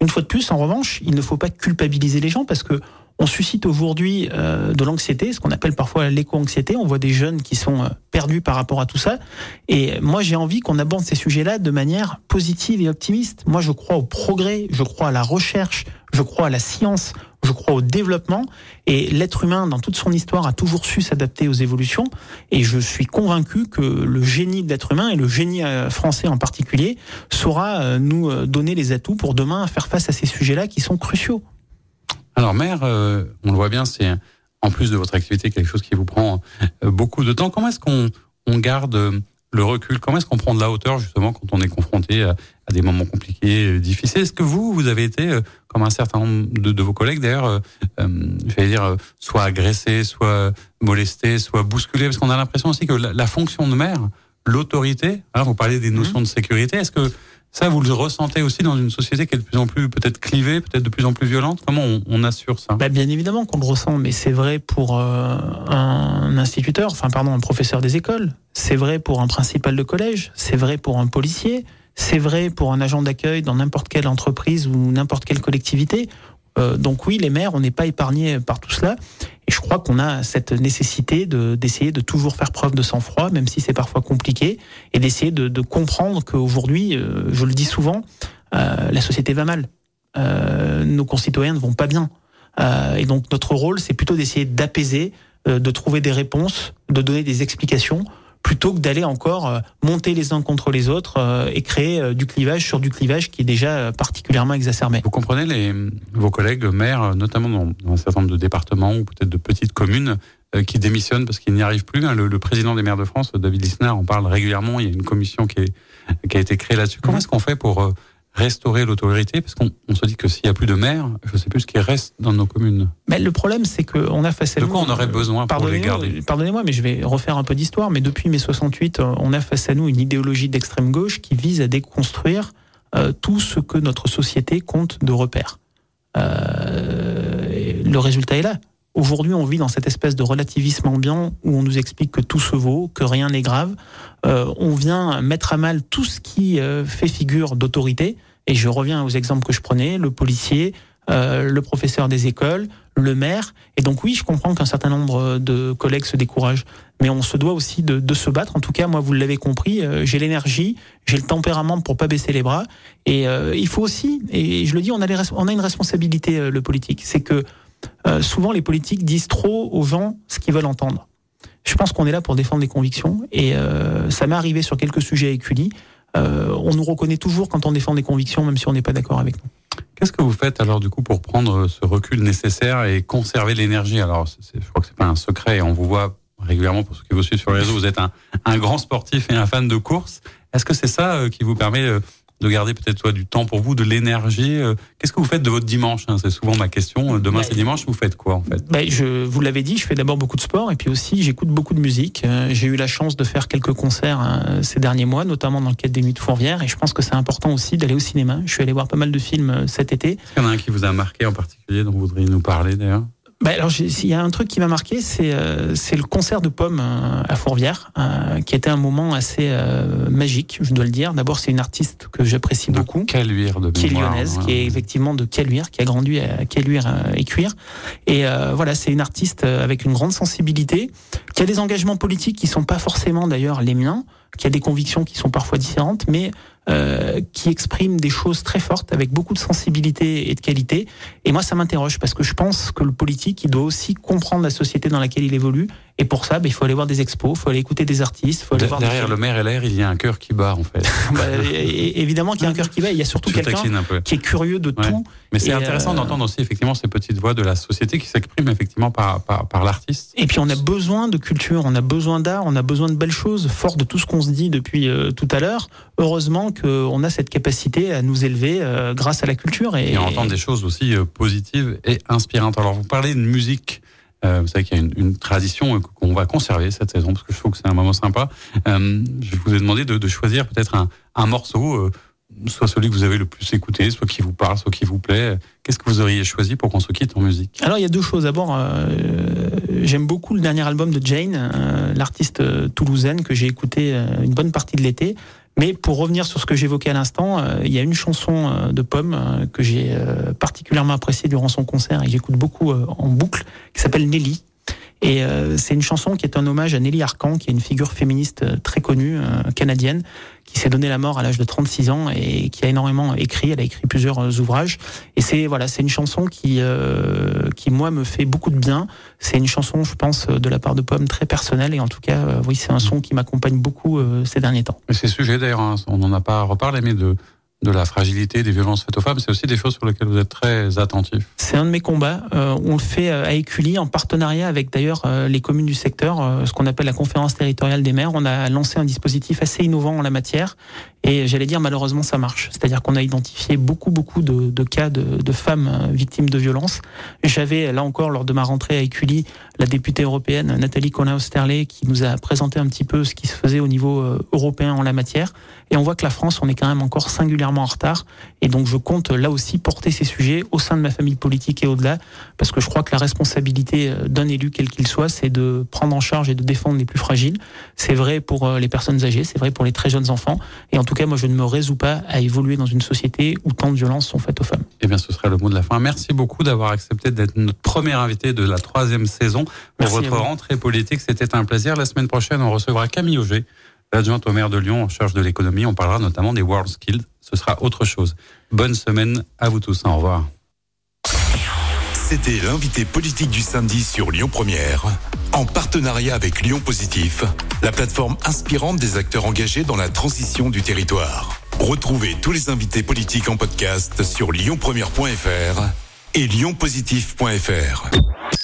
Une fois de plus, en revanche, il ne faut pas culpabiliser les gens parce que on suscite aujourd'hui euh, de l'anxiété, ce qu'on appelle parfois l'éco-anxiété. On voit des jeunes qui sont euh, perdus par rapport à tout ça. Et moi, j'ai envie qu'on aborde ces sujets-là de manière positive et optimiste. Moi, je crois au progrès, je crois à la recherche, je crois à la science, je crois au développement. Et l'être humain, dans toute son histoire, a toujours su s'adapter aux évolutions. Et je suis convaincu que le génie de l'être humain, et le génie euh, français en particulier, saura nous donner les atouts pour demain faire face à ces sujets-là qui sont cruciaux. Alors, maire, euh, on le voit bien, c'est en plus de votre activité quelque chose qui vous prend euh, beaucoup de temps. Comment est-ce qu'on on garde euh, le recul? Comment est-ce qu'on prend de la hauteur justement quand on est confronté à, des moments compliqués, difficiles? Est-ce que vous, vous avez été, comme un certain nombre de, vos collègues d'ailleurs, euh, j'allais dire, soit agressé, soit molesté, soit bousculé? Parce qu'on a l'impression aussi que la, fonction de maire, l'autorité, hein, vous parlez des notions mmh. de sécurité, est-ce que ça, vous le ressentez aussi dans une société qui est de plus en plus peut-être clivée, peut-être de plus en plus violente? Comment on, assure ça? Bah, Bien évidemment qu'on le ressent, mais c'est vrai pour euh, un instituteur, enfin pardon, un professeur des écoles, c'est vrai pour un principal de collège, c'est vrai pour un policier, c'est vrai pour un agent d'accueil dans n'importe quelle entreprise ou n'importe quelle collectivité. Euh, donc oui, les maires, on n'est pas épargnés par tout cela. Et je crois qu'on a cette nécessité de d'essayer de toujours faire preuve de sang-froid, même si c'est parfois compliqué, et d'essayer de, de, comprendre qu'aujourd'hui, euh, je le dis souvent, euh, la société va mal. Euh, nos concitoyens ne vont pas bien. Euh, et donc notre rôle, c'est plutôt d'essayer d'apaiser, de trouver des réponses, de donner des explications plutôt que d'aller encore euh, monter les uns contre les autres euh, et créer euh, du clivage sur du clivage qui est déjà particulièrement exacerbé. Vous comprenez les, vos collègues maires, notamment dans, un certain nombre de départements ou peut-être de petites communes, qui démissionnent parce qu'ils n'y arrivent plus. Hein. Le, président des maires de France, David Lisnard, en parle régulièrement. Il y a une commission qui, est, qui a été créée là-dessus. Comment est-ce qu'on fait pour restaurer l'autorité Parce qu'on se dit que s'il n'y a plus de maires, je ne sais plus ce qui reste dans nos communes. Mais le problème, c'est qu'on a face à de quoi on aurait besoin pour les garder Pardonnez-moi, mais je vais refaire un peu d'histoire. Mais depuis mai 68, on a face à nous une idéologie d'extrême gauche qui vise à déconstruire euh, tout ce que notre société compte de repères. Euh, le résultat est là. Aujourd'hui, on vit dans cette espèce de relativisme ambiant où on nous explique que tout se vaut, que rien n'est grave. Euh, on vient mettre à mal tout ce qui euh, fait figure d'autorité. Et je reviens aux exemples que je prenais, le policier, euh, le professeur des écoles, le maire. Et donc oui, je comprends qu'un certain nombre de collègues se découragent. Mais on se doit aussi de, de se battre. En tout cas, moi, vous l'avez compris, euh, j'ai l'énergie, j'ai le tempérament pour pas baisser les bras. Et euh, il faut aussi, et je le dis, on a, les, on a une responsabilité, euh, le politique. C'est que euh, souvent les politiques disent trop aux gens ce qu'ils veulent entendre. Je pense qu'on est là pour défendre des convictions et euh, ça m'est arrivé sur quelques sujets avec Uli. Euh, on nous reconnaît toujours quand on défend des convictions, même si on n'est pas d'accord avec nous. Qu'est-ce que vous faites alors du coup pour prendre ce recul nécessaire et conserver l'énergie? Alors, je crois que c'est pas un secret. On vous voit régulièrement pour ceux qui vous suivent sur les réseaux. Vous êtes un, un grand sportif et un fan de course. Est-ce que c'est ça qui vous permet de garder peut-être soit du temps pour vous, de l'énergie. Euh, qu'est-ce que vous faites de votre dimanche hein C'est souvent ma question. Demain bah, c'est dimanche, vous faites quoi en fait? Bah, je vous l'avais dit, je fais d'abord beaucoup de sport et puis aussi j'écoute beaucoup de musique. Euh, j'ai eu la chance de faire quelques concerts hein, ces derniers mois, notamment dans le cadre des Nuits de Fourvière et je pense que c'est important aussi d'aller au cinéma. Je suis allé voir pas mal de films euh, cet été. Est-ce qu'il y en a un qui vous a marqué en particulier dont vous voudriez nous parler d'ailleurs? Bah alors, il y a un truc qui m'a marqué, c'est euh, c'est le concert de Pomme euh, à Fourvière, euh, qui était un moment assez euh, magique, je dois le dire. D'abord, c'est une artiste que j'apprécie beaucoup, Caluire de qui est lyonnaise, voilà. qui est effectivement de Caluire, qui a grandi à Caluire euh, et Cuire. Et euh, voilà, c'est une artiste avec une grande sensibilité, qui a des engagements politiques qui sont pas forcément d'ailleurs les miens, qui a des convictions qui sont parfois différentes, mais euh, qui exprime des choses très fortes avec beaucoup de sensibilité et de qualité. Et moi, ça m'interroge parce que je pense que le politique, il doit aussi comprendre la société dans laquelle il évolue. Et pour ça, ben, il faut aller voir des expos, il faut aller écouter des artistes, faut aller De- voir des Derrière films. le maire et l'air, il y a un cœur qui bat en fait. Bah, évidemment qu'il y a un cœur qui va. Il y a surtout quelqu'un un qui est curieux de Ouais. tout. Mais c'est intéressant euh, d'entendre aussi effectivement ces petites voix de la société qui s'expriment effectivement par, par, par l'artiste. Et puis on a besoin de culture, on a besoin d'art, on a besoin de belles choses, fort de tout ce qu'on se dit depuis euh, tout à l'heure. Heureusement qu'on a cette capacité à nous élever euh, grâce à la culture. Et, et à entendre des choses aussi euh, positives et inspirantes. Alors vous parlez de musique. Euh, vous savez qu'il y a une, une tradition qu'on va conserver cette saison parce que je trouve que c'est un moment sympa. Euh, je vous ai demandé de, de choisir peut-être un, un morceau, euh, soit celui que vous avez le plus écouté, soit qui vous parle, soit qui vous plaît. Qu'est-ce que vous auriez choisi pour qu'on se quitte en musique? Alors il y a deux choses. D'abord, j'aime beaucoup le dernier album de Jane, l'artiste toulousaine que j'ai écouté une bonne partie de l'été. Mais pour revenir sur ce que j'évoquais à l'instant, euh, il y a une chanson euh, de Pomme euh, que j'ai particulièrement appréciée durant son concert et que j'écoute beaucoup en boucle, qui s'appelle Nelly. Et euh, c'est une chanson qui est un hommage à Nelly Arcan, qui est une figure féministe euh, très connue, euh, canadienne, qui s'est donné la mort à l'âge de 36 ans et qui a énormément écrit. Elle a écrit plusieurs ouvrages. Et c'est voilà, c'est une chanson qui, euh, qui moi me fait beaucoup de bien. C'est une chanson, je pense, de la part de Pomme très personnelle. Et en tout cas, oui, c'est un son qui m'accompagne beaucoup euh, ces derniers temps. Mais ces sujets d'ailleurs, hein, on n'en a pas reparlé, mais de, de la fragilité, des violences faites aux femmes, c'est aussi des choses sur lesquelles vous êtes très attentif. C'est un de mes combats. Euh, on le fait euh, à Écully en partenariat avec d'ailleurs euh, les communes du secteur, ce qu'on appelle la conférence territoriale des maires. On a lancé un dispositif assez innovant en la matière et j'allais dire malheureusement ça marche. C'est-à-dire qu'on a identifié beaucoup beaucoup de, cas de, femmes victimes de violences. J'avais là encore lors de ma rentrée à Écully la députée européenne Nathalie Colin-Osterley qui nous a présenté un petit peu ce qui se faisait au niveau européen en la matière. Et on voit que la France, on est quand même encore singulièrement en retard. Et donc je compte là aussi porter ces sujets au sein de ma famille politique et au-delà, parce que je crois que la responsabilité euh, d'un élu, quel qu'il soit, c'est de prendre en charge et de défendre les plus fragiles. C'est vrai pour euh, les personnes âgées, c'est vrai pour les très jeunes enfants. Et en tout cas, moi, je ne me résous pas à évoluer dans une société où tant de violences sont faites aux femmes. Eh bien, ce serait le mot de la fin. Merci beaucoup d'avoir accepté d'être notre premier invité de la troisième saison pour Merci votre rentrée politique. C'était un plaisir. La semaine prochaine, on recevra Camille Auger, l'adjointe au maire de Lyon en charge de l'économie. On parlera notamment des World Skills. Ce sera autre chose. Bonne semaine à vous tous. Au revoir. C'était l'invité politique du samedi sur Lyon Première, en partenariat avec Lyon Positif, la plateforme inspirante des acteurs engagés dans la transition du territoire. Retrouvez tous les invités politiques en podcast sur lyonpremière.fr et lyonpositif.fr.